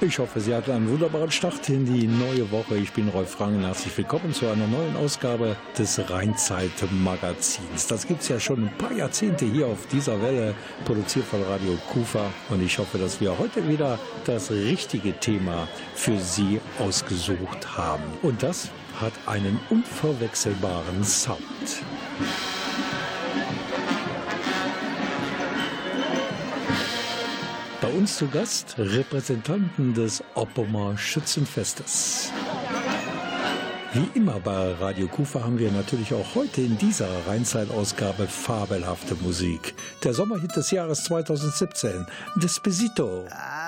Ich hoffe, Sie hatten einen wunderbaren Start in die neue Woche. Ich bin Rolf Rangen. Herzlich willkommen zu einer neuen Ausgabe des Rheinzeit-Magazins. Das gibt es ja schon ein paar Jahrzehnte hier auf dieser Welle, produziert von Radio Kufa. Und ich hoffe, dass wir heute wieder das richtige Thema für Sie ausgesucht haben. Und das hat einen unverwechselbaren Sound. Uns zu Gast Repräsentanten des Oppomer Schützenfestes. Wie immer bei Radio Kufa haben wir natürlich auch heute in dieser Rheinzeit-Ausgabe fabelhafte Musik. Der Sommerhit des Jahres 2017, Despacito. Ay.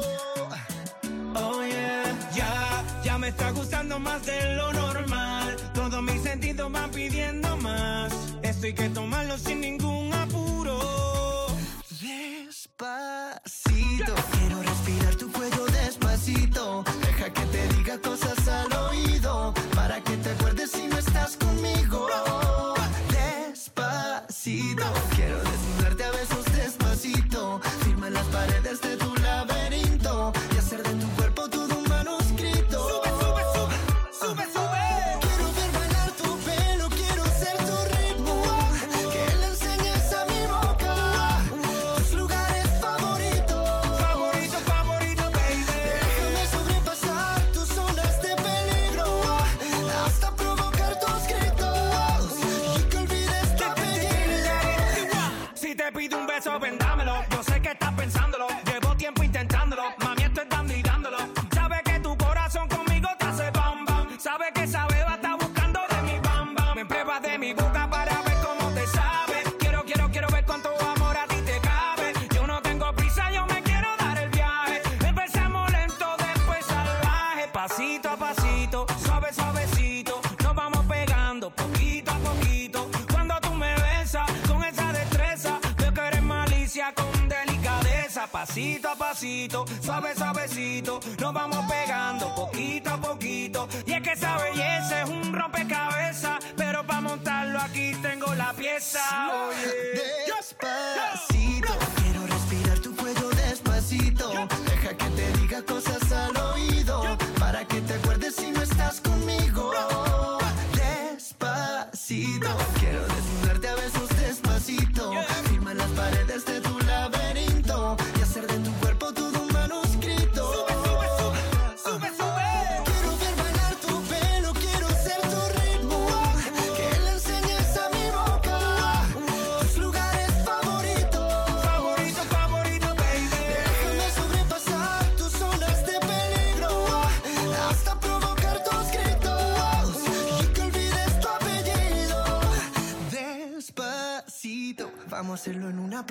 Está gustando más de lo normal. Todos mis sentidos van pidiendo más. Esto hay que tomarlo sin ningún Pasito, suave, suavecito. Nos vamos pegando poquito a poquito. Y es que esa belleza es un rompecabezas. Pero para montarlo aquí tengo la pieza. Oye.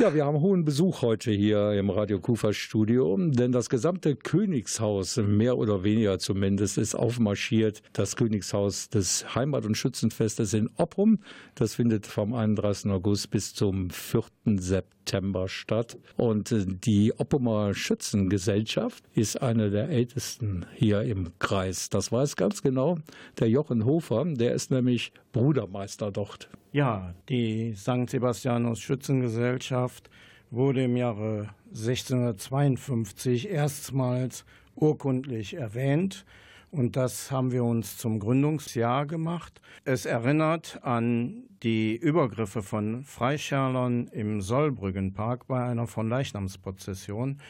Ja, wir haben hohen Besuch heute hier im Radio Kufa Studio, denn das gesamte Königshaus, mehr oder weniger zumindest, ist aufmarschiert. Das Königshaus des Heimat- und Schützenfestes in Opprum. Das findet vom 31. August bis zum 4. September statt. Und äh, die Oppumer Schützengesellschaft ist eine der ältesten hier im Kreis. Das weiß ganz genau der Jochen Hofer. Der ist nämlich Brudermeister dort. Ja, die St. Sebastianus Schützengesellschaft wurde im Jahre 1652 erstmals urkundlich erwähnt. Und das haben wir uns zum Gründungsjahr gemacht. Es erinnert an die Übergriffe von Freischärlern im Sollbrüggenpark bei einer Fronleichnamsprozession.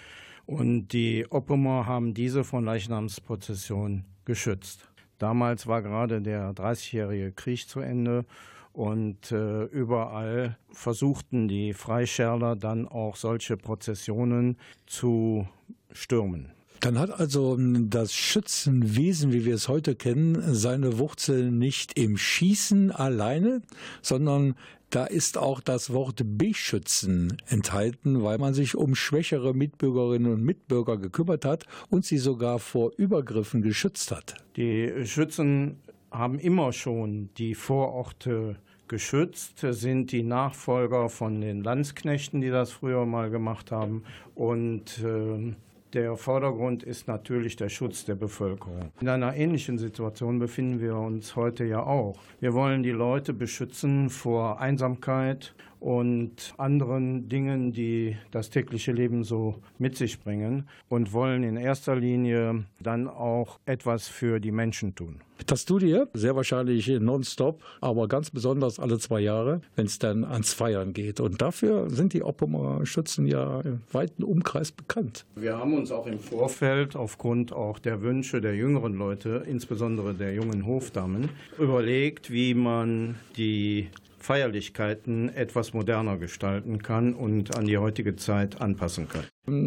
Und die Oppumer haben diese Fronleichnamsprozession geschützt. Damals war gerade der 30-jährige Krieg zu Ende und äh, überall versuchten die Freischärler dann auch solche Prozessionen zu stürmen. Dann hat also das Schützenwesen, wie wir es heute kennen, seine Wurzeln nicht im Schießen alleine, sondern da ist auch das Wort Beschützen enthalten, weil man sich um schwächere Mitbürgerinnen und Mitbürger gekümmert hat und sie sogar vor Übergriffen geschützt hat. Die Schützen haben immer schon die Vororte geschützt, sind die Nachfolger von den Landsknechten, die das früher mal gemacht haben. Und äh, der Vordergrund ist natürlich der Schutz der Bevölkerung. In einer ähnlichen Situation befinden wir uns heute ja auch. Wir wollen die Leute beschützen vor Einsamkeit und anderen Dingen, die das tägliche Leben so mit sich bringen und wollen in erster Linie dann auch etwas für die Menschen tun. Das tut ihr sehr wahrscheinlich nonstop, aber ganz besonders alle zwei Jahre, wenn es dann ans Feiern geht. Und dafür sind die Oppumer Schützen ja im weiten Umkreis bekannt. Wir haben uns auch im Vorfeld aufgrund auch der Wünsche der jüngeren Leute, insbesondere der jungen Hofdamen, überlegt, wie man die Feierlichkeiten etwas moderner gestalten kann und an die heutige Zeit anpassen kann.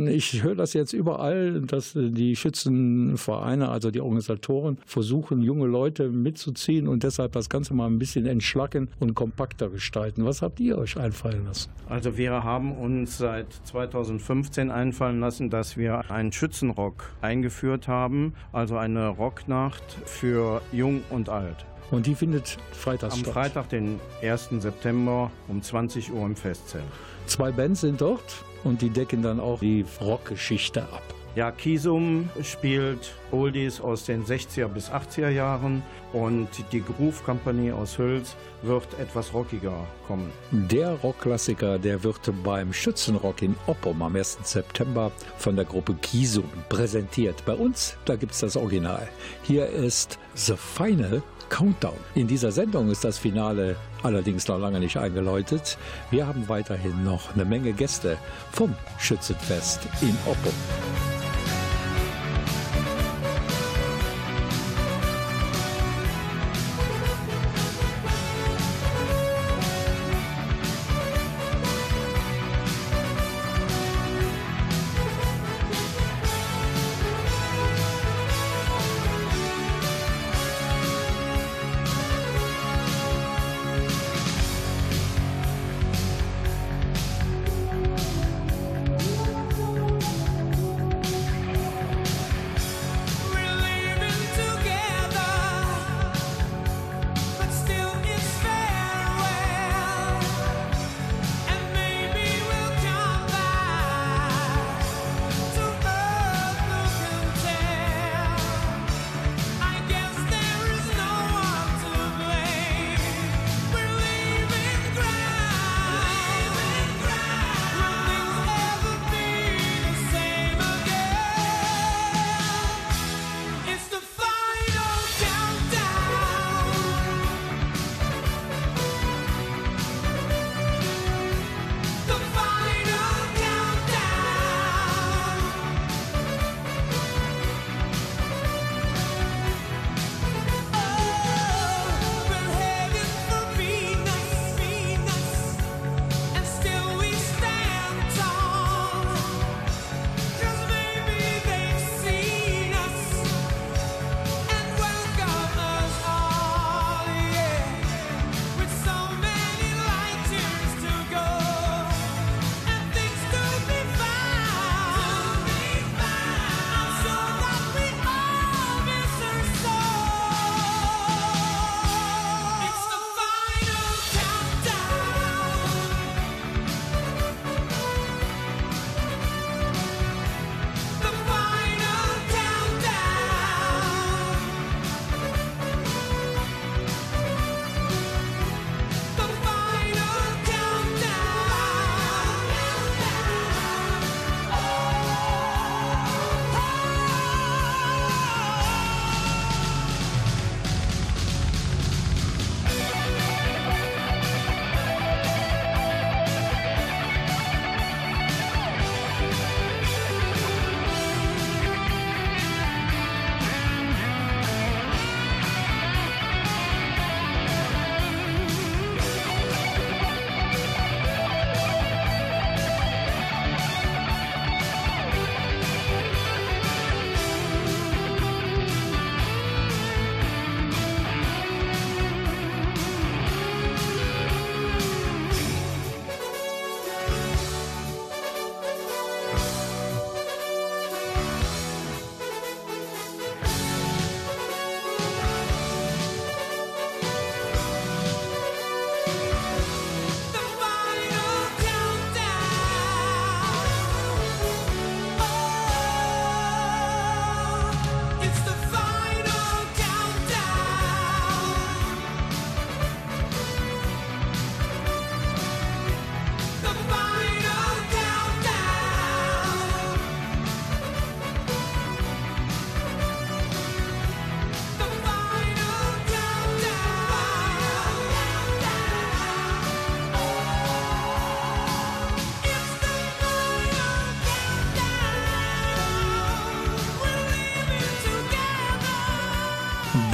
Ich höre das jetzt überall, dass die Schützenvereine, also die Organisatoren, versuchen, junge Leute mitzuziehen und deshalb das Ganze mal ein bisschen entschlacken und kompakter gestalten. Was habt ihr euch einfallen lassen? Also wir haben uns seit 2015 einfallen lassen, dass wir einen Schützenrock eingeführt haben, also eine Rocknacht für Jung und Alt. Und die findet freitags Am statt. Freitag, den 1. September um 20 Uhr im Festzelt. Zwei Bands sind dort und die decken dann auch die Rockgeschichte ab. Ja, Kisum spielt Oldies aus den 60er bis 80er Jahren und die Groove Company aus Hüls wird etwas rockiger kommen. Der Rockklassiker, der wird beim Schützenrock in Oppum am 1. September von der Gruppe Kisum präsentiert. Bei uns, da gibt es das Original. Hier ist The Final Countdown. In dieser Sendung ist das Finale allerdings noch lange nicht eingeläutet. Wir haben weiterhin noch eine Menge Gäste vom Schützenfest in Oppum.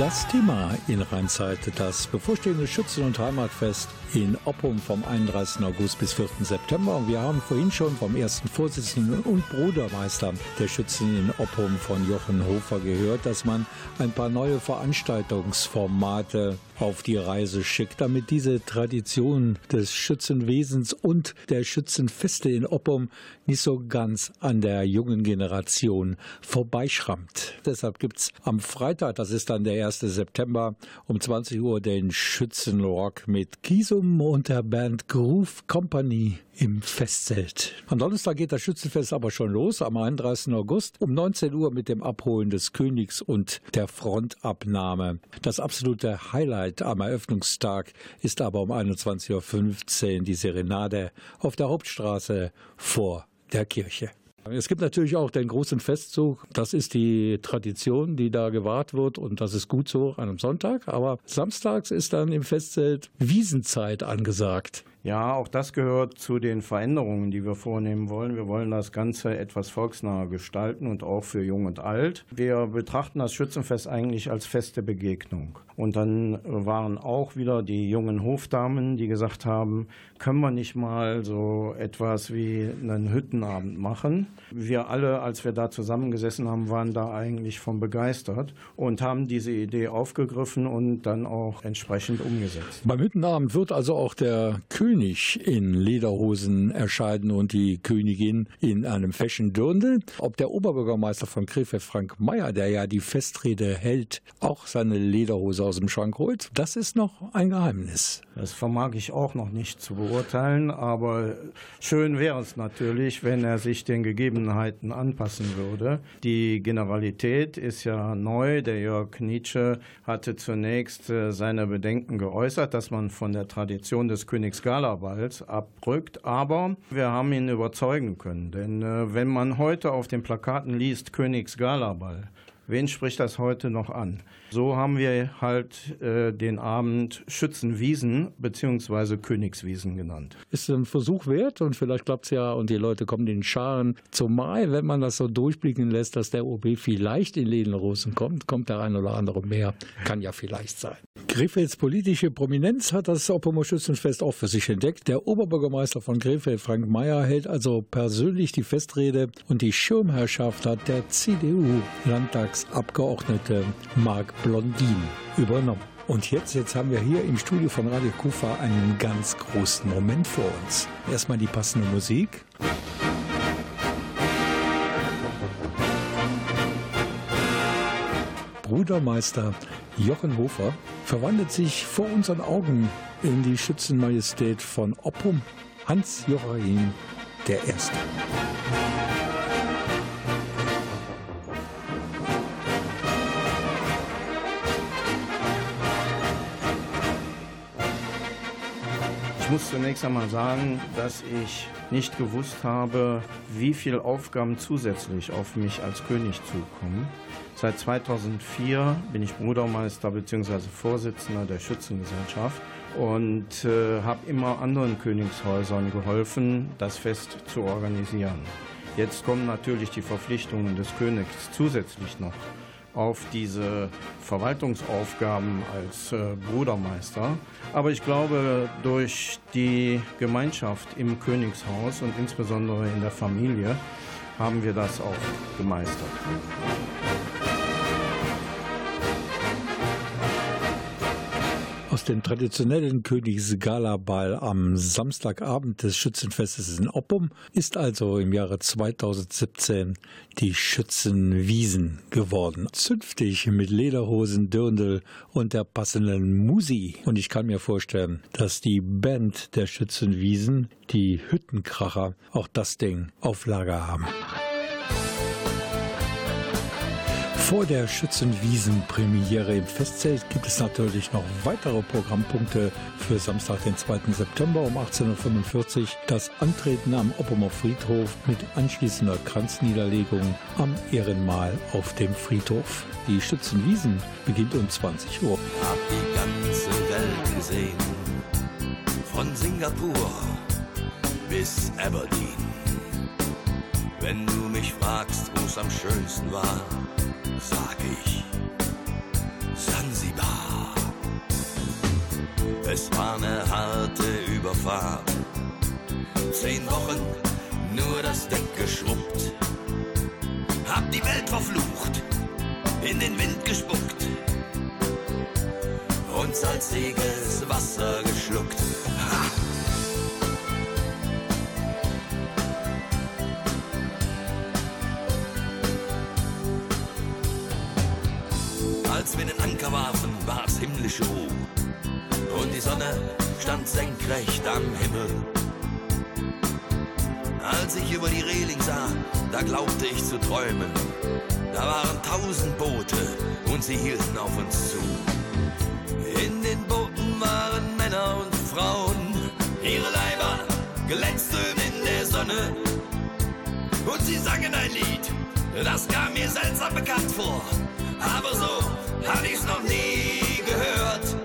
Das Thema in Rheinzeit, das bevorstehende Schützen- und Heimatfest in Oppum vom 31. August bis 4. September. Und wir haben vorhin schon vom ersten Vorsitzenden und Brudermeister der Schützen in Oppum von Jochen Hofer gehört, dass man ein paar neue Veranstaltungsformate auf die Reise schickt, damit diese Tradition des Schützenwesens und der Schützenfeste in Oppum nicht so ganz an der jungen Generation vorbeischrammt. Deshalb gibt es am Freitag, das ist dann der 1. September, um 20 Uhr den Schützenrock mit Kisum und der Band Groove Company im Festzelt. Am Donnerstag geht das Schützenfest aber schon los, am 31. August um 19 Uhr mit dem Abholen des Königs und der Frontabnahme. Das absolute Highlight am Eröffnungstag ist aber um 21.15 Uhr die Serenade auf der Hauptstraße vor der Kirche. Es gibt natürlich auch den großen Festzug. Das ist die Tradition, die da gewahrt wird und das ist gut so an einem Sonntag. Aber samstags ist dann im Festzelt Wiesenzeit angesagt. Ja, auch das gehört zu den Veränderungen, die wir vornehmen wollen. Wir wollen das Ganze etwas volksnaher gestalten und auch für Jung und Alt. Wir betrachten das Schützenfest eigentlich als feste Begegnung. Und dann waren auch wieder die jungen Hofdamen, die gesagt haben, können wir nicht mal so etwas wie einen Hüttenabend machen. Wir alle, als wir da zusammengesessen haben, waren da eigentlich von begeistert und haben diese Idee aufgegriffen und dann auch entsprechend umgesetzt. Beim Hüttenabend wird also auch der König in Lederhosen erscheinen und die Königin in einem Fashion Dirndl. Ob der Oberbürgermeister von Krefeld, Frank Mayer, der ja die Festrede hält, auch seine Lederhose aus dem Schrank holt, das ist noch ein Geheimnis. Das vermag ich auch noch nicht zu beurteilen, aber schön wäre es natürlich, wenn er sich den Gegebenheiten anpassen würde. Die Generalität ist ja neu. Der Jörg Nietzsche hatte zunächst äh, seine Bedenken geäußert, dass man von der Tradition des Königs Galaballs abrückt, aber wir haben ihn überzeugen können. Denn äh, wenn man heute auf den Plakaten liest Königs Galaball, wen spricht das heute noch an? So haben wir halt äh, den Abend Schützenwiesen bzw. Königswiesen genannt. Ist ein Versuch wert und vielleicht klappt es ja und die Leute kommen in Scharen. Zumal, wenn man das so durchblicken lässt, dass der OB vielleicht in Lederhosen kommt, kommt der ein oder andere mehr. Kann ja vielleicht sein. Krefelds politische Prominenz hat das Oppomer Schützenfest auch für sich entdeckt. Der Oberbürgermeister von Krefeld, Frank Mayer, hält also persönlich die Festrede und die Schirmherrschaft hat der CDU-Landtagsabgeordnete Marc Blondin übernommen. Und jetzt, jetzt haben wir hier im Studio von Radio Kufa einen ganz großen Moment vor uns. Erstmal die passende Musik. Brudermeister Jochen Hofer verwandelt sich vor unseren Augen in die Schützenmajestät von Oppum, Hans Joachim der Ich muss zunächst einmal sagen, dass ich nicht gewusst habe, wie viele Aufgaben zusätzlich auf mich als König zukommen. Seit 2004 bin ich Brudermeister bzw. Vorsitzender der Schützengesellschaft und äh, habe immer anderen Königshäusern geholfen, das Fest zu organisieren. Jetzt kommen natürlich die Verpflichtungen des Königs zusätzlich noch auf diese Verwaltungsaufgaben als äh, Brudermeister. Aber ich glaube, durch die Gemeinschaft im Königshaus und insbesondere in der Familie haben wir das auch gemeistert. Aus dem traditionellen Königsgalaball am Samstagabend des Schützenfestes in Oppum ist also im Jahre 2017 die Schützenwiesen geworden. Zünftig mit Lederhosen, Dirndl und der passenden Musi. Und ich kann mir vorstellen, dass die Band der Schützenwiesen, die Hüttenkracher, auch das Ding auf Lager haben. Vor der Schützenwiesen-Premiere im Festzelt gibt es natürlich noch weitere Programmpunkte für Samstag, den 2. September um 18.45 Uhr. Das Antreten am Oppomer Friedhof mit anschließender Kranzniederlegung am Ehrenmal auf dem Friedhof. Die Schützenwiesen beginnt um 20 Uhr. Hab die ganze Welt gesehen, von Singapur bis Aberdeen. Wenn du mich fragst, wo es am schönsten war, sag ich Sansibar. Es war eine harte Überfahrt. Zehn Wochen nur das Deck geschrubbt. Hab die Welt verflucht, in den Wind gespuckt und salziges Wasser geschluckt. Ha! Als wir den Anker warfen, war's himmlische Ruhe. Und die Sonne stand senkrecht am Himmel. Als ich über die Reling sah, da glaubte ich zu träumen. Da waren tausend Boote und sie hielten auf uns zu. In den Booten waren Männer und Frauen, ihre Leiber glänzten in der Sonne. Und sie sangen ein Lied, das kam mir seltsam bekannt vor. Aber so hatte ich's noch nie gehört.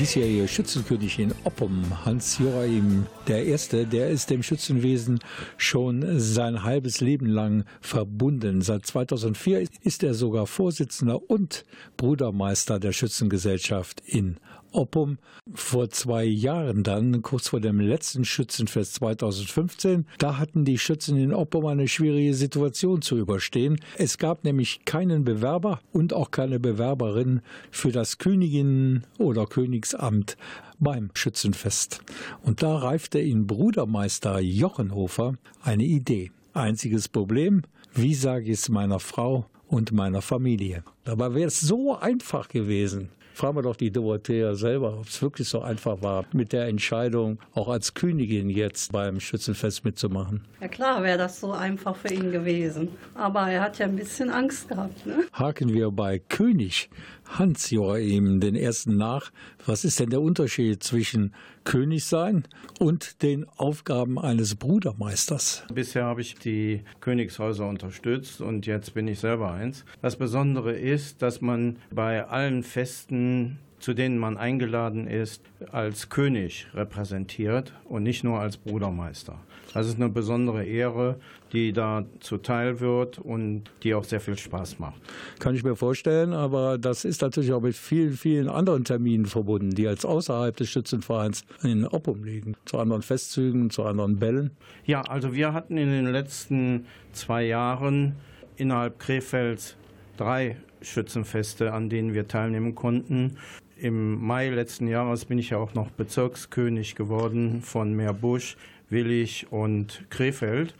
Diesjährige Schützenkönig in Oppum, Hans Joachim der Erste, der ist dem Schützenwesen schon sein halbes Leben lang verbunden. Seit 2004 ist er sogar Vorsitzender und Brudermeister der Schützengesellschaft in Oppum. Vor zwei Jahren dann, kurz vor dem letzten Schützenfest 2015, da hatten die Schützen in Oppum eine schwierige Situation zu überstehen. Es gab nämlich keinen Bewerber und auch keine Bewerberin für das Königin- oder Königsamt beim Schützenfest. Und da reifte in Brudermeister Jochenhofer eine Idee. Einziges Problem, wie sage ich es meiner Frau und meiner Familie? Dabei wäre es so einfach gewesen. Fragen wir doch die Dorothea selber, ob es wirklich so einfach war, mit der Entscheidung, auch als Königin jetzt beim Schützenfest mitzumachen. Ja klar wäre das so einfach für ihn gewesen. Aber er hat ja ein bisschen Angst gehabt. Ne? Haken wir bei König Hans Joachim den ersten nach. Was ist denn der Unterschied zwischen König sein und den Aufgaben eines Brudermeisters? Bisher habe ich die Königshäuser unterstützt und jetzt bin ich selber eins. Das Besondere ist, dass man bei allen Festen zu denen man eingeladen ist, als König repräsentiert und nicht nur als Brudermeister. Das ist eine besondere Ehre, die da zuteil wird und die auch sehr viel Spaß macht. Kann ich mir vorstellen, aber das ist natürlich auch mit vielen, vielen anderen Terminen verbunden, die als außerhalb des Schützenvereins in Oppum liegen. Zu anderen Festzügen, zu anderen Bällen. Ja, also wir hatten in den letzten zwei Jahren innerhalb Krefelds drei Schützenfeste, an denen wir teilnehmen konnten. Im Mai letzten Jahres bin ich ja auch noch Bezirkskönig geworden von Meerbusch, Willig und Krefeld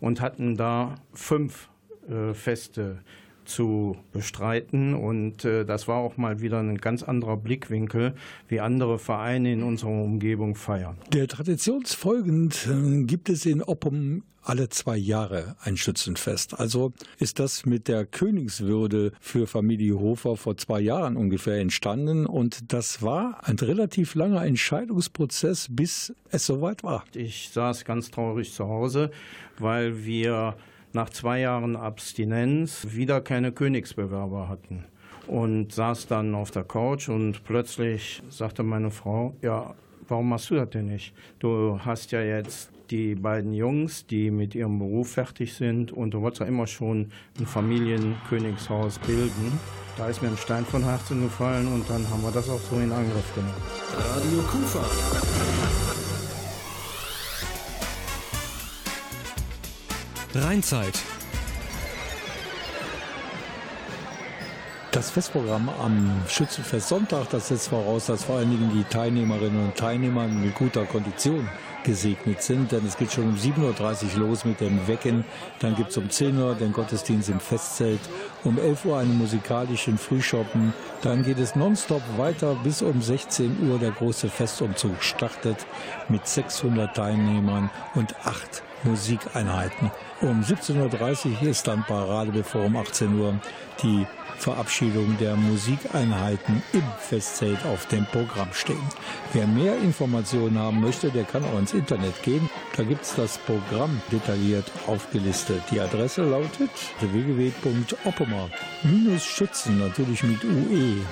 und hatten da fünf äh, Feste zu bestreiten. Und äh, das war auch mal wieder ein ganz anderer Blickwinkel, wie andere Vereine in unserer Umgebung feiern. Der traditionsfolgend äh, gibt es in Oppum alle zwei Jahre ein Schützenfest. Also ist das mit der Königswürde für Familie Hofer vor zwei Jahren ungefähr entstanden und das war ein relativ langer Entscheidungsprozess, bis es soweit war. Ich saß ganz traurig zu Hause, weil wir nach zwei Jahren Abstinenz wieder keine Königsbewerber hatten und saß dann auf der Couch und plötzlich sagte meine Frau, ja, warum machst du das denn nicht? Du hast ja jetzt die beiden Jungs, die mit ihrem Beruf fertig sind und du wolltest ja immer schon ein Familienkönigshaus bilden. Da ist mir ein Stein von Herzen gefallen und dann haben wir das auch so in Angriff genommen. Radio Kufa. Rheinzeit. Das Festprogramm am Schützenfest Sonntag, das setzt voraus, dass vor allen Dingen die Teilnehmerinnen und Teilnehmer mit guter Kondition gesegnet sind, denn es geht schon um 7.30 Uhr los mit dem Wecken. Dann gibt es um 10 Uhr den Gottesdienst im Festzelt, um 11 Uhr einen musikalischen Frühschoppen. Dann geht es nonstop weiter bis um 16 Uhr der große Festumzug startet mit 600 Teilnehmern und acht Musikeinheiten. Um 17.30 Uhr ist dann Parade, bevor um 18 Uhr die Verabschiedung der Musikeinheiten im Festzelt auf dem Programm stehen. Wer mehr Informationen haben möchte, der kann auch ins Internet gehen. Da gibt es das Programm detailliert aufgelistet. Die Adresse lautet www.oppemer-schützen, natürlich mit ue.de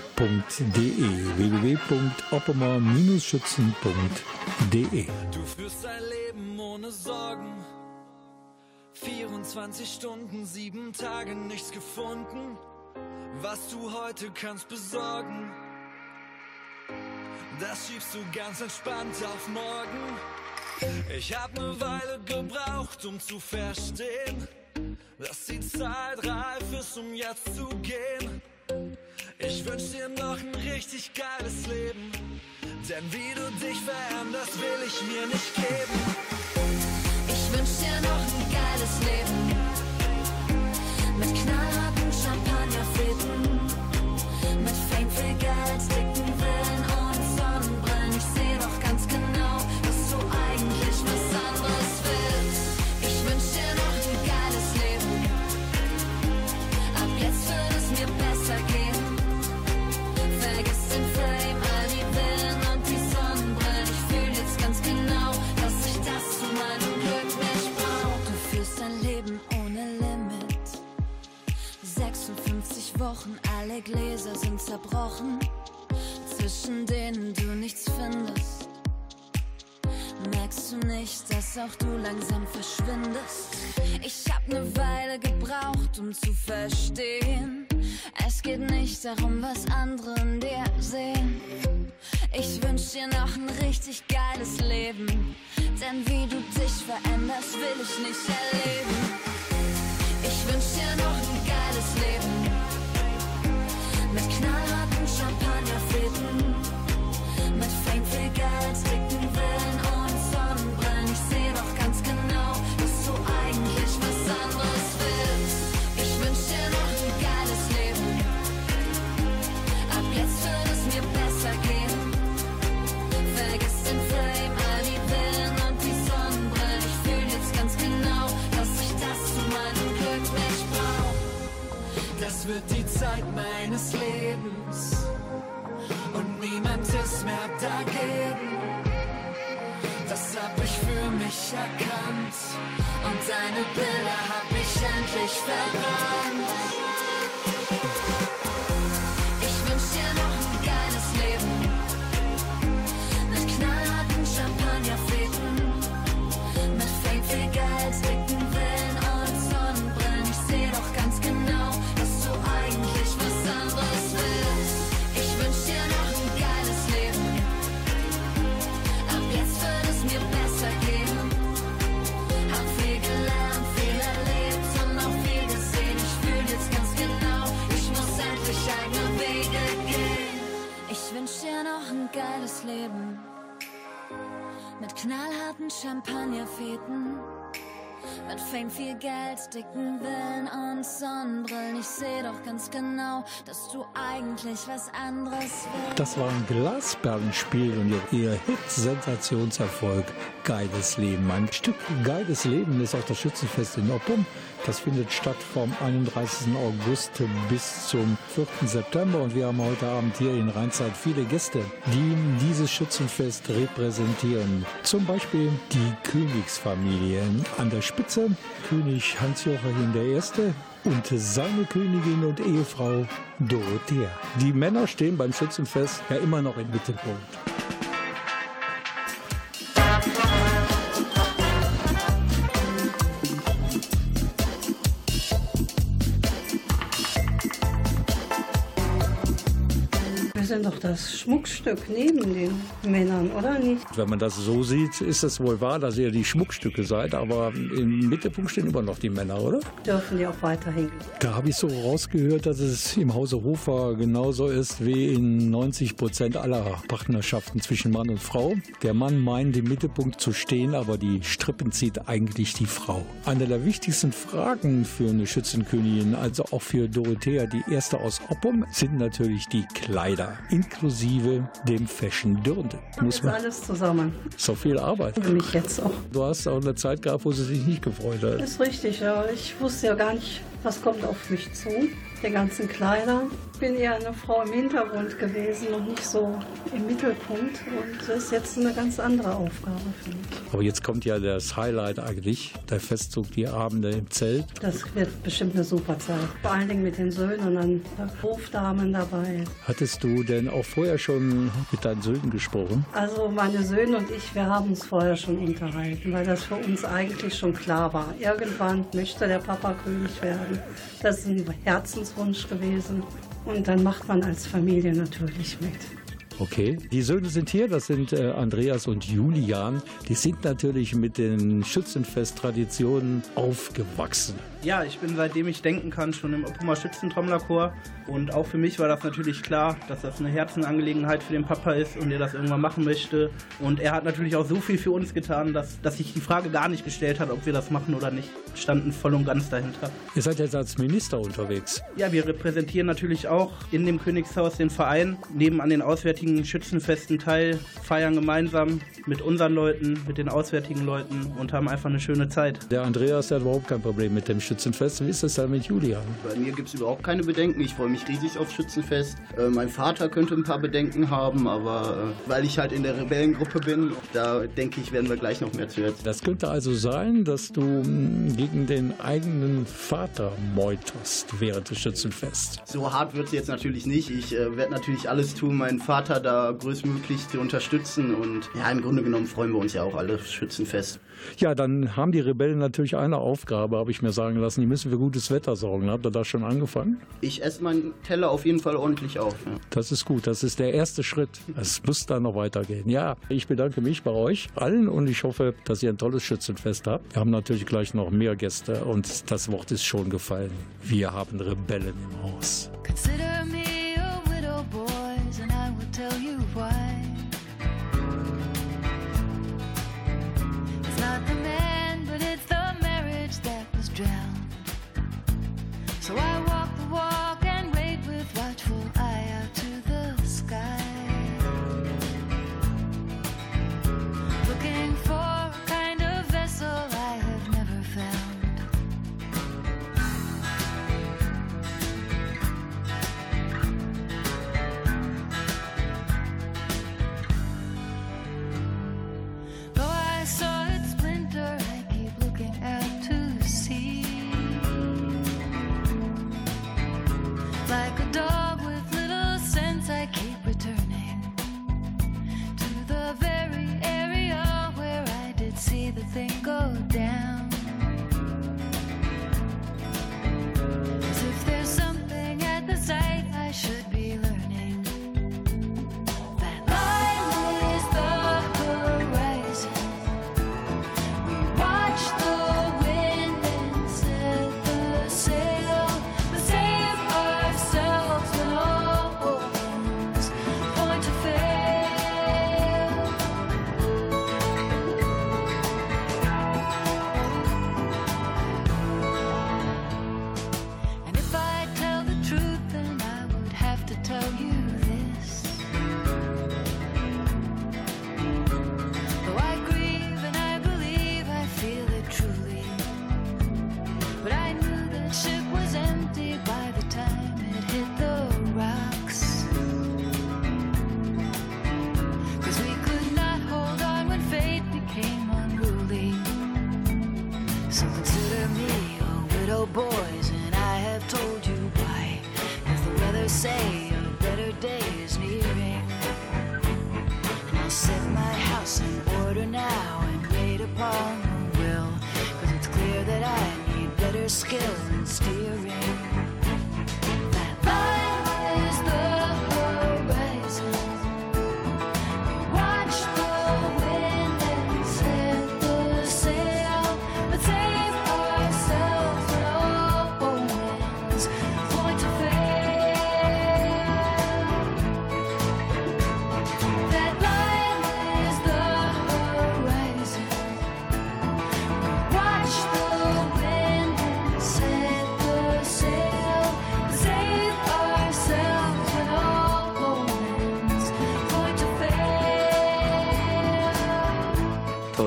www.oppemer-schützen.de Du führst dein Leben ohne Sorgen 24 Stunden, sieben Tage nichts gefunden was du heute kannst besorgen. Das schiebst du ganz entspannt auf morgen. Ich hab ne Weile gebraucht, um zu verstehen, dass die Zeit reif ist, um jetzt zu gehen. Ich wünsch dir noch ein richtig geiles Leben, denn wie du dich veränderst, will ich mir nicht geben. Dir noch ein geiles Leben. Mit knallharten Champagnerfäden, mit Fame plastic, then on sunblock. Ich seh doch ganz genau, dass du eigentlich was anderes willst. Das war ein Glasperlenspiel und ihr Hit-Sensationserfolg Geiles Leben. Ein Stück Geiles Leben ist auch das Schützenfest in Oppum. Das findet statt vom 31. August bis zum 4. September und wir haben heute Abend hier in Rheinzeit viele Gäste, die dieses Schützenfest repräsentieren. Zum Beispiel die Königsfamilie. An der Spitze König Hans-Joachim I. und seine Königin und Ehefrau Dorothea. Die Männer stehen beim Schützenfest ja immer noch im Mittelpunkt. Sind doch das Schmuckstück neben den Männern, oder nicht? Wenn man das so sieht, ist es wohl wahr, dass ihr die Schmuckstücke seid, aber im Mittelpunkt stehen immer noch die Männer, oder? Dürfen die auch weiterhin. Da habe ich so rausgehört, dass es im Hause Hofer genauso ist wie in 90 Prozent aller Partnerschaften zwischen Mann und Frau. Der Mann meint im Mittelpunkt zu stehen, aber die Strippen zieht eigentlich die Frau. Eine der wichtigsten Fragen für eine Schützenkönigin, also auch für Dorothea, die erste aus Oppum, sind natürlich die Kleider inklusive dem Fashion Dirndl. Muss man alles zusammen. So viel Arbeit. Für mich jetzt auch. Du hast auch eine Zeit gehabt, wo sie sich nicht gefreut hat. Das ist richtig, ja. Ich wusste ja gar nicht, was kommt auf mich zu. Die ganzen Kleider bin eher eine Frau im Hintergrund gewesen und nicht so im Mittelpunkt. Und das ist jetzt eine ganz andere Aufgabe für mich. Aber jetzt kommt ja das Highlight eigentlich, der Festzug, die Abende im Zelt. Das wird bestimmt eine super Zeit. Vor allen Dingen mit den Söhnen und dann Hofdamen dabei. Hattest du denn auch vorher schon mit deinen Söhnen gesprochen? Also meine Söhne und ich, wir haben uns vorher schon unterhalten, weil das für uns eigentlich schon klar war. Irgendwann möchte der Papa König werden. Das ist ein Herzenswunsch gewesen. Und dann macht man als Familie natürlich mit. Okay, die Söhne sind hier, das sind äh, Andreas und Julian. Die sind natürlich mit den Schützenfest-Traditionen aufgewachsen. Ja, ich bin seitdem ich denken kann schon im Oppumer Schützentrommlerchor. Und auch für mich war das natürlich klar, dass das eine Herzenangelegenheit für den Papa ist und er das irgendwann machen möchte. Und er hat natürlich auch so viel für uns getan, dass, dass sich die Frage gar nicht gestellt hat, ob wir das machen oder nicht. Standen voll und ganz dahinter. Ihr seid jetzt als Minister unterwegs. Ja, wir repräsentieren natürlich auch in dem Königshaus den Verein, nehmen an den auswärtigen Schützenfesten teil, feiern gemeinsam mit unseren Leuten, mit den auswärtigen Leuten und haben einfach eine schöne Zeit. Der Andreas hat überhaupt kein Problem mit dem Schützenfest. Schützenfest. Wie ist das dann mit Julian? Bei mir gibt es überhaupt keine Bedenken. Ich freue mich riesig aufs Schützenfest. Äh, mein Vater könnte ein paar Bedenken haben, aber äh, weil ich halt in der Rebellengruppe bin, da denke ich, werden wir gleich noch mehr zu erzählen. Das könnte also sein, dass du mh, hm, gegen den eigenen Vater meuterst während des Schützenfests. So hart wird es jetzt natürlich nicht. Ich äh, werde natürlich alles tun, meinen Vater da größtmöglich zu unterstützen. Und ja, im Grunde genommen freuen wir uns ja auch alle Schützenfest. Ja, dann haben die Rebellen natürlich eine Aufgabe, habe ich mir sagen lassen. Die müssen für gutes Wetter sorgen. Habt ihr da schon angefangen? Ich esse meinen Teller auf jeden Fall ordentlich auf. Ja. Das ist gut. Das ist der erste Schritt. Es muss dann noch weitergehen. Ja, ich bedanke mich bei euch allen und ich hoffe, dass ihr ein tolles Schützenfest habt. Wir haben natürlich gleich noch mehr Gäste und das Wort ist schon gefallen. Wir haben Rebellen im Haus. Consider me a widow, boys, wall.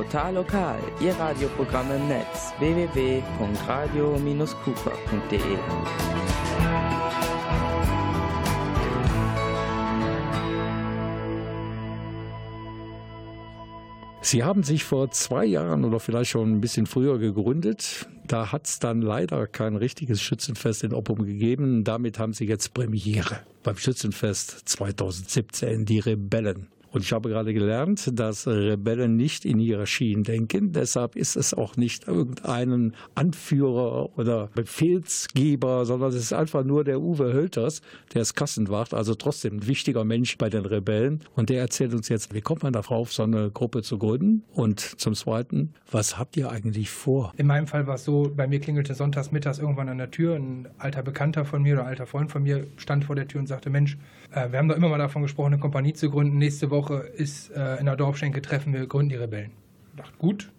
Total lokal, Ihr Radioprogramm im Netz www.radio-kufa.de. Sie haben sich vor zwei Jahren oder vielleicht schon ein bisschen früher gegründet. Da hat es dann leider kein richtiges Schützenfest in Oppum gegeben. Damit haben Sie jetzt Premiere beim Schützenfest 2017, die Rebellen. Und ich habe gerade gelernt, dass Rebellen nicht in Hierarchien denken. Deshalb ist es auch nicht irgendeinen Anführer oder Befehlsgeber, sondern es ist einfach nur der Uwe Hölters, der ist Kassenwacht, also trotzdem ein wichtiger Mensch bei den Rebellen. Und der erzählt uns jetzt, wie kommt man darauf, so eine Gruppe zu gründen? Und zum Zweiten, was habt ihr eigentlich vor? In meinem Fall war es so, bei mir klingelte sonntags mittags irgendwann an der Tür. Ein alter Bekannter von mir oder alter Freund von mir stand vor der Tür und sagte, Mensch, äh, wir haben doch immer mal davon gesprochen, eine Kompanie zu gründen. Nächste Woche ist äh, in der Dorfschenke Treffen, wir gründen die Rebellen. Ich dachte, gut,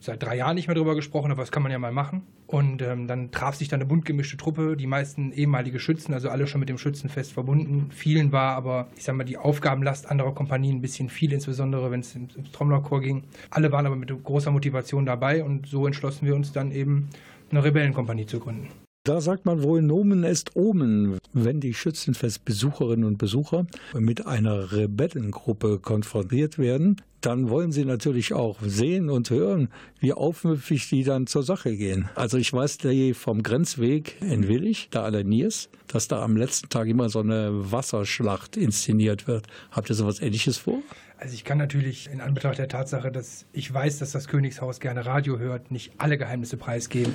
seit drei Jahren nicht mehr darüber gesprochen, aber das kann man ja mal machen. Und ähm, dann traf sich dann eine bunt gemischte Truppe, die meisten ehemalige Schützen, also alle schon mit dem Schützenfest verbunden. Vielen war aber, ich sag mal, die Aufgabenlast anderer Kompanien ein bisschen viel, insbesondere wenn es ins Trommlerchor ging. Alle waren aber mit großer Motivation dabei und so entschlossen wir uns dann eben, eine Rebellenkompanie zu gründen. Da sagt man wohl, Nomen est Omen. Wenn die Schützenfestbesucherinnen und Besucher mit einer Rebellengruppe konfrontiert werden, dann wollen sie natürlich auch sehen und hören, wie aufmüpfig die dann zur Sache gehen. Also ich weiß vom Grenzweg in Willig, da an der Niers, dass da am letzten Tag immer so eine Wasserschlacht inszeniert wird. Habt ihr sowas ähnliches vor? Also ich kann natürlich in Anbetracht der Tatsache, dass ich weiß, dass das Königshaus gerne Radio hört, nicht alle Geheimnisse preisgeben.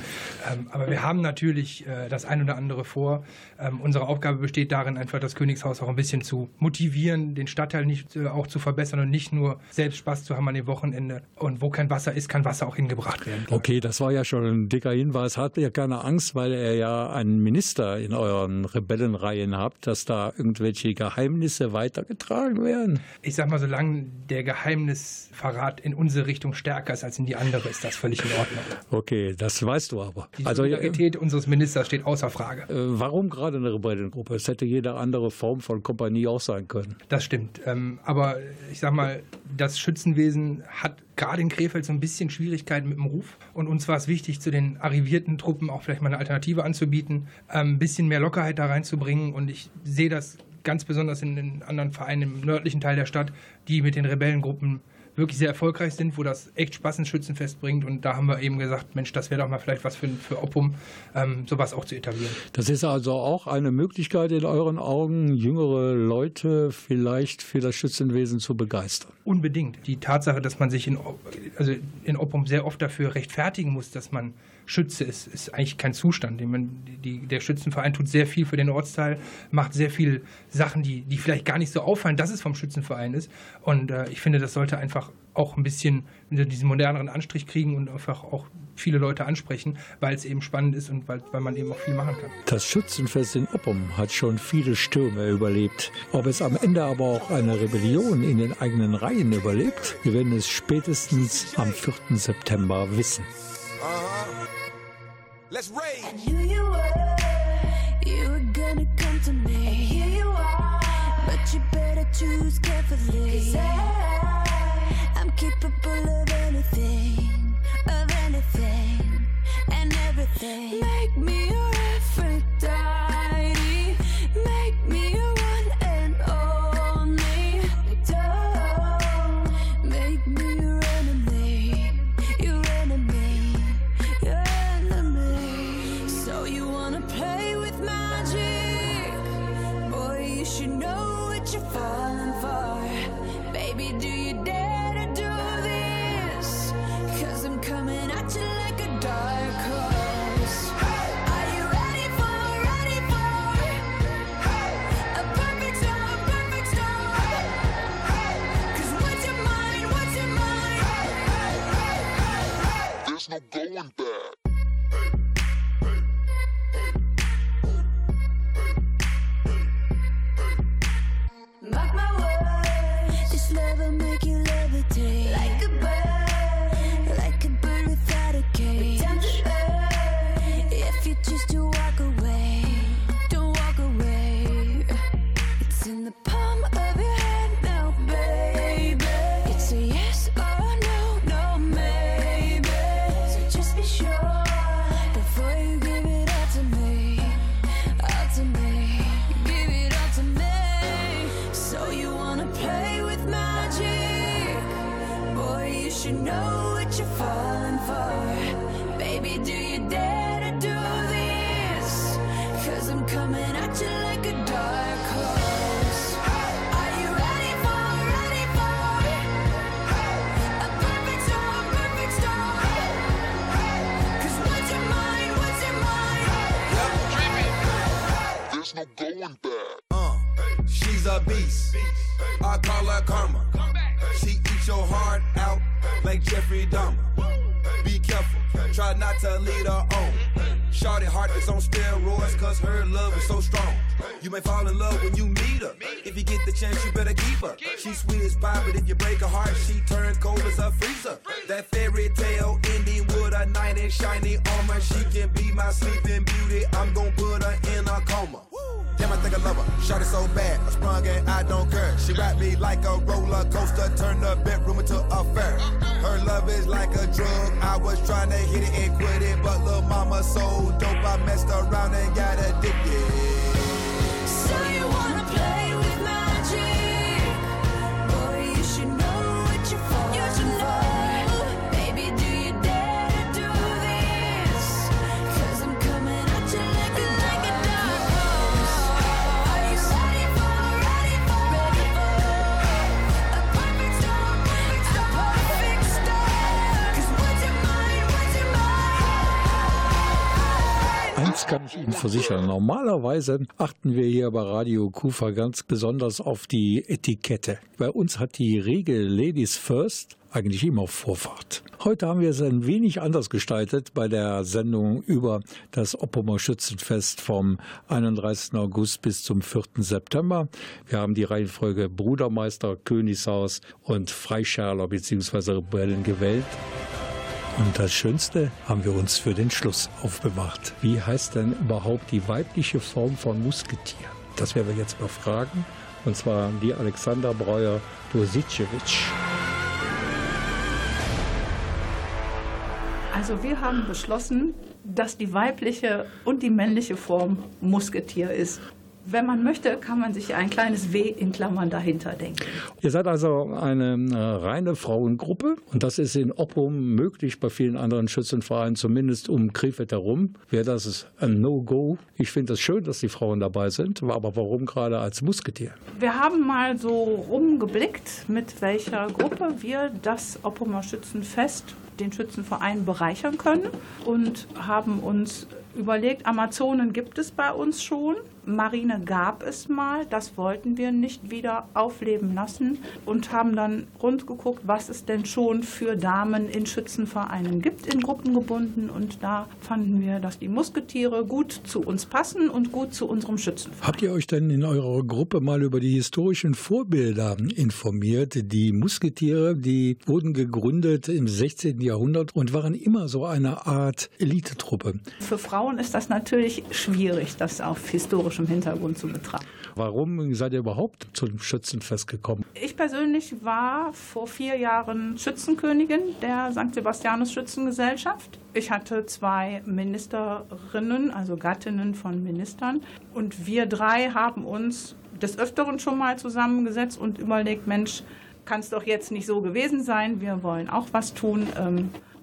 Ähm, aber wir haben natürlich äh, das ein oder andere vor. Ähm, unsere Aufgabe besteht darin, einfach das Königshaus auch ein bisschen zu motivieren, den Stadtteil nicht äh, auch zu verbessern und nicht nur selbst Spaß zu haben an dem Wochenende. Und wo kein Wasser ist, kann Wasser auch hingebracht werden. Okay, das war ja schon ein dicker Hinweis. Habt ihr keine Angst, weil ihr ja einen Minister in euren Rebellenreihen habt, dass da irgendwelche Geheimnisse weitergetragen werden? Ich sag mal, solange der Geheimnisverrat in unsere Richtung stärker ist als in die andere, ist das völlig in Ordnung. Okay, das weißt du aber. Die Also, äh, Solidarität unseres Ministers steht außer Frage. warum gerade eine Rebellengruppe? Es hätte jede andere Form von Kompanie auch sein können. Das stimmt. Ähm, aber ich sag mal, das Schützenwesen hat gerade in Krefeld so ein bisschen Schwierigkeiten mit dem Ruf. Und uns war es wichtig, zu den arrivierten Truppen auch vielleicht mal eine Alternative anzubieten, ähm, ein bisschen mehr Lockerheit da reinzubringen. Und ich sehe das ganz besonders in den anderen Vereinen im nördlichen Teil der Stadt, die mit den Rebellengruppen wirklich sehr erfolgreich sind, wo das echt Spaß ins Schützenfest bringt. Und da haben wir eben gesagt, Mensch, das wäre doch mal vielleicht was für, für Oppum, ähm, sowas auch zu etablieren. Das ist also auch eine Möglichkeit in euren Augen, jüngere Leute vielleicht für das Schützenwesen zu begeistern. Unbedingt. Die Tatsache, dass man sich in, also in Oppum sehr oft dafür rechtfertigen muss, dass man Schütze ist, ist eigentlich kein Zustand. Meine, die, der Schützenverein tut sehr viel für den Ortsteil, macht sehr viel Sachen, die, die vielleicht gar nicht so auffallen, dass es vom Schützenverein ist. Und äh, ich finde, das sollte einfach auch ein bisschen diesen moderneren Anstrich kriegen und einfach auch viele Leute ansprechen, weil es eben spannend ist und weil, weil man eben auch viel machen kann. Das Schützenfest in Oppum hat schon viele Stürme überlebt. Ob es am Ende aber auch eine Rebellion in den eigenen Reihen überlebt, wir werden es spätestens am 4. September wissen. Let's raid. Knew you were, you were gonna come to me. And here you are, but you better choose carefully. Cause I, I'm capable of if you break her heart, she turns cold as a freezer. That fairy tale ending with a knight in shiny armor. She can be my sleeping beauty. I'm gonna put her in a coma. Damn, I think I love her. Shot it so bad, I sprung and I don't care. She wrapped me like a roller coaster, turned the bedroom into a fair. Her love is like a drug. I was trying to hit it and quit it, but little mama so dope, I messed around and got addicted. Kann ich Ihnen versichern. Normalerweise achten wir hier bei Radio Kufa ganz besonders auf die Etikette. Bei uns hat die Regel Ladies First eigentlich immer Vorfahrt. Heute haben wir es ein wenig anders gestaltet bei der Sendung über das Oppomer Schützenfest vom 31. August bis zum 4. September. Wir haben die Reihenfolge Brudermeister, Königshaus und Freischärler bzw. Rebellen gewählt. Und das Schönste haben wir uns für den Schluss aufbewahrt. Wie heißt denn überhaupt die weibliche Form von Musketier? Das werden wir jetzt mal fragen. Und zwar die Alexander Breuer Dosicewitsch. Also wir haben beschlossen, dass die weibliche und die männliche Form Musketier ist. Wenn man möchte, kann man sich ein kleines W in Klammern dahinter denken. Ihr seid also eine äh, reine Frauengruppe und das ist in Oppum möglich, bei vielen anderen Schützenvereinen, zumindest um Krefeld herum. Wäre das ein No-Go? Ich finde es schön, dass die Frauen dabei sind, aber warum gerade als Musketier? Wir haben mal so rumgeblickt, mit welcher Gruppe wir das Oppumer Schützenfest, den Schützenverein bereichern können und haben uns überlegt, Amazonen gibt es bei uns schon. Marine gab es mal, das wollten wir nicht wieder aufleben lassen und haben dann rund geguckt, was es denn schon für Damen in Schützenvereinen gibt, in Gruppen gebunden. Und da fanden wir, dass die Musketiere gut zu uns passen und gut zu unserem Schützenverein. Habt ihr euch denn in eurer Gruppe mal über die historischen Vorbilder informiert? Die Musketiere, die wurden gegründet im 16. Jahrhundert und waren immer so eine Art Elitetruppe. Für Frauen ist das natürlich schwierig, das auf historischem Hintergrund zu betrachten. Warum seid ihr überhaupt zum Schützenfest gekommen? Ich persönlich war vor vier Jahren Schützenkönigin der St. Sebastianus Schützengesellschaft. Ich hatte zwei Ministerinnen, also Gattinnen von Ministern. Und wir drei haben uns des Öfteren schon mal zusammengesetzt und überlegt, Mensch, kann es doch jetzt nicht so gewesen sein. Wir wollen auch was tun.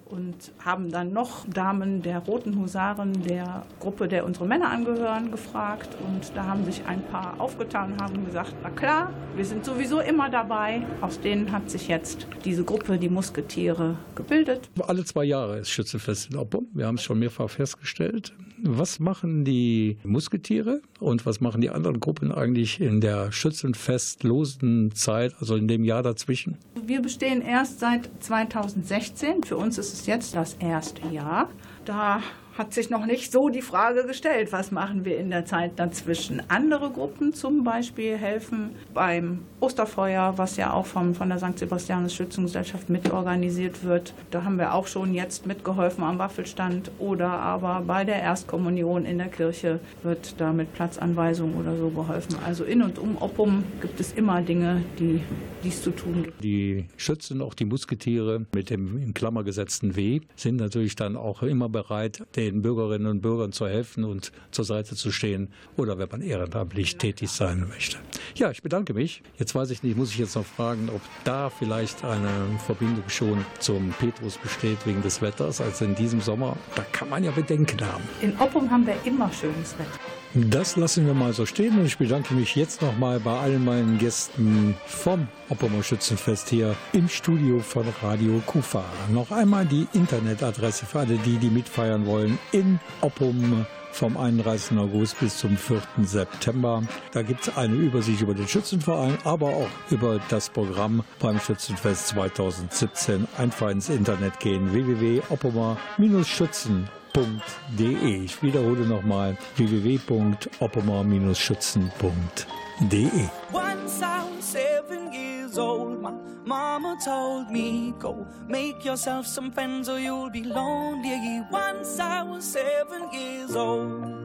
Und haben dann noch Damen der Roten Husaren, der Gruppe, der unsere Männer angehören, gefragt. Und da haben sich ein paar aufgetan und haben gesagt, na klar, wir sind sowieso immer dabei. Aus denen hat sich jetzt diese Gruppe, die Musketiere, gebildet. Alle zwei Jahre ist Schützenfest in Oppum. Wir haben es schon mehrfach festgestellt. Was machen die Musketiere und was machen die anderen Gruppen eigentlich in der schützenfestlosen Zeit, also in dem Jahr dazwischen? Wir bestehen erst seit 2016. Für uns ist es jetzt das erste Jahr. Da hat sich noch nicht so die Frage gestellt, was machen wir in der Zeit dazwischen. Andere Gruppen zum Beispiel helfen beim Osterfeuer, was ja auch vom, von der St. Sebastianus Schützengesellschaft mitorganisiert wird. Da haben wir auch schon jetzt mitgeholfen am Waffelstand oder aber bei der Erstkommunion in der Kirche wird da mit Platzanweisung oder so geholfen. Also in und um Oppum gibt es immer Dinge, die dies zu tun gibt. Die Schützen, auch die Musketiere mit dem in Klammer gesetzten W, sind natürlich dann auch immer bereit, den Bürgerinnen und Bürgern zu helfen und zur Seite zu stehen oder wenn man ehrenamtlich tätig sein möchte. Ja, ich bedanke mich. Jetzt weiß ich nicht, muss ich jetzt noch fragen, ob da vielleicht eine Verbindung schon zum Petrus besteht wegen des Wetters. Also in diesem Sommer, da kann man ja Bedenken haben. In Oppum haben wir immer schönes Wetter. Das lassen wir mal so stehen und ich bedanke mich jetzt nochmal bei allen meinen Gästen vom Oppomer Schützenfest hier im Studio von Radio Kufa. Noch einmal die Internetadresse für alle die, die mitfeiern wollen in Oppum vom 31. August bis zum 4. September. Da gibt es eine Übersicht über den Schützenverein, aber auch über das Programm beim Schützenfest 2017. Einfach ins Internet gehen www.oppomer-schützen.de www.oppomer-schützen.de. Ich wiederhole nochmal www.oppomer-schützen.de. Once I was seven years old, my mama told me, Go make yourself some friends or you'll be lonely. Once I was seven years old.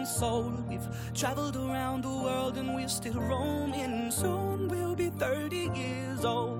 Been sold. We've traveled around the world and we're still roaming. Soon we'll be 30 years old.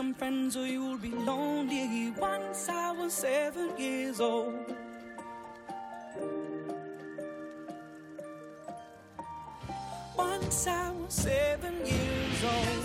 some friends or you'll be lonely. Once I was seven years old. Once I was seven years old.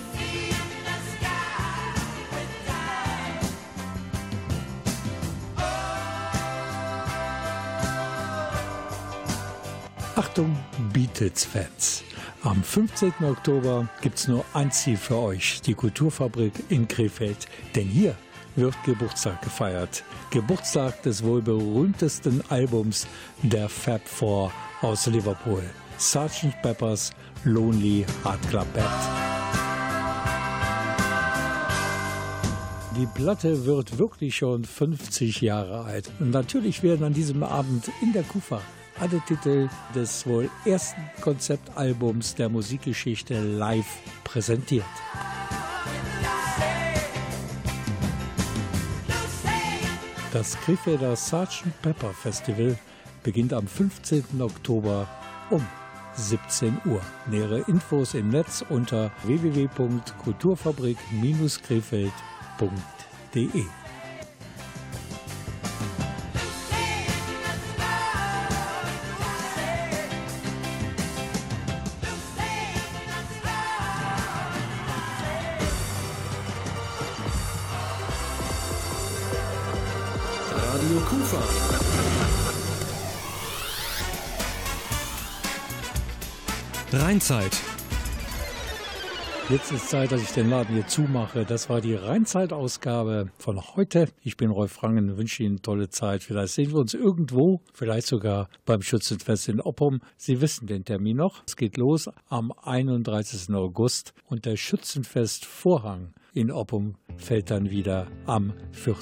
Achtung, Beatles-Fans. Am 15. Oktober gibt es nur ein Ziel für euch, die Kulturfabrik in Krefeld. Denn hier wird Geburtstag gefeiert. Geburtstag des wohl berühmtesten Albums der Fab Four aus Liverpool. Sgt. Peppers Lonely Heart Club Band. Die Platte wird wirklich schon 50 Jahre alt. Und natürlich werden an diesem Abend in der Kufa alle Titel des wohl ersten Konzeptalbums der Musikgeschichte live präsentiert. Das Krefelder Sgt. Pepper Festival beginnt am 15. Oktober um 17 Uhr. Nähere Infos im Netz unter www.kulturfabrik-krefeld.de. Rheinzeit. Jetzt ist Zeit, dass ich den Laden hier zumache. Das war die Rheinzeit-Ausgabe von heute. Ich bin Rolf Frangen, wünsche Ihnen eine tolle Zeit. Vielleicht sehen wir uns irgendwo, vielleicht sogar beim Schützenfest in Oppum. Sie wissen den Termin noch. Es geht los am 31. August und der Schützenfest-Vorhang in Oppum fällt dann wieder am 4.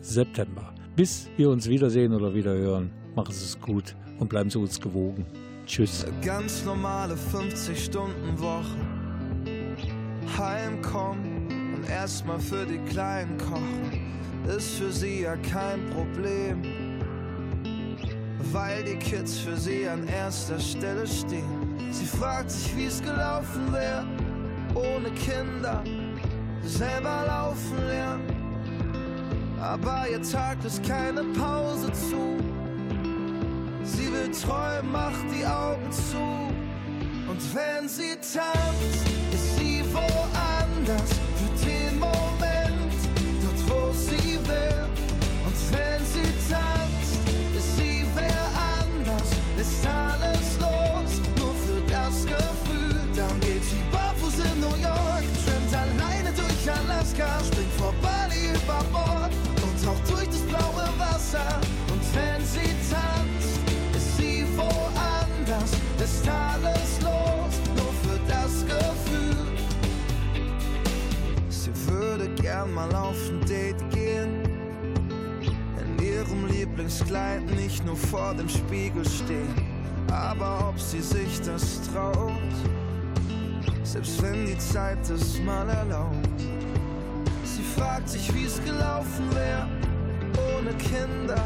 September. Bis wir uns wiedersehen oder wiederhören, machen Sie es gut und bleiben Sie uns gewogen. Tschüss. Ganz normale 50-Stunden-Woche. Heimkommen und erstmal für die Kleinen kochen, ist für sie ja kein Problem. Weil die Kids für sie an erster Stelle stehen. Sie fragt sich, wie es gelaufen wäre, ohne Kinder, selber laufen lernen. Aber ihr Tag ist keine Pause zu. Sie will träumen, macht die Augen zu. Und wenn sie tanzt, ist sie woanders mal auf Date gehen, in ihrem Lieblingskleid nicht nur vor dem Spiegel stehen, aber ob sie sich das traut, selbst wenn die Zeit es mal erlaubt. Sie fragt sich, wie es gelaufen wäre, ohne Kinder,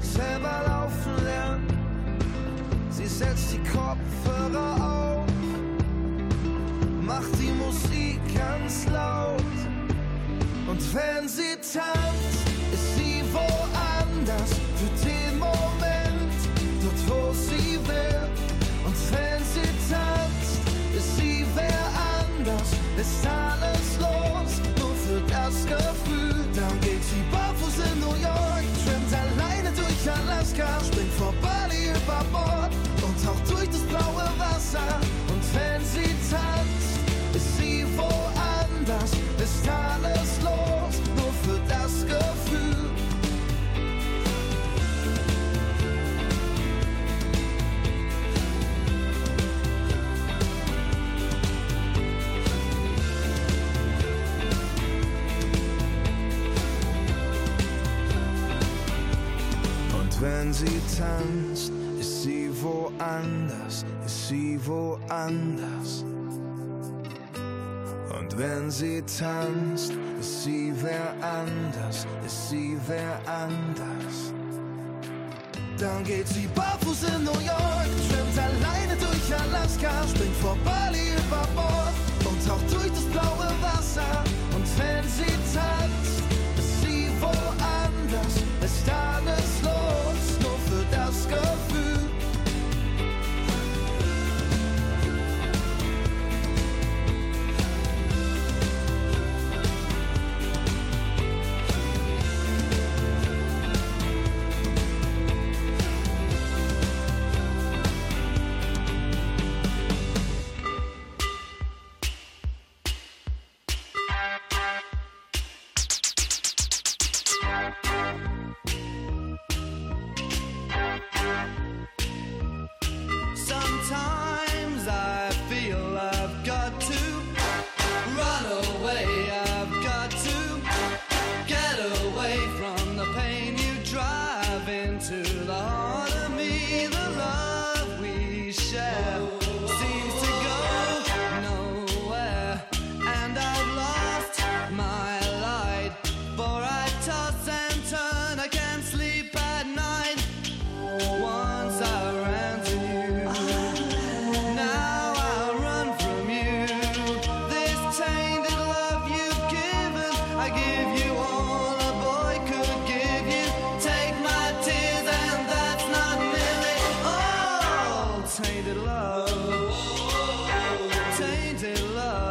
selber laufen lernen. Sie setzt die Kopfhörer auf, macht die Musik ganz laut. Und wenn sie tanzt, ist sie woanders für den Moment, dort wo sie will. Und wenn sie tanzt, ist sie woanders, ist alles los, nur für das Gefühl. Und wenn sie tanzt, ist sie woanders, sie woanders. Und wenn sie tanzt, ist sie wer anders, ist sie wer anders. Dann geht sie barfuß in New York, schwimmt alleine durch Alaska, springt vor Bali über Bord love, tainted love.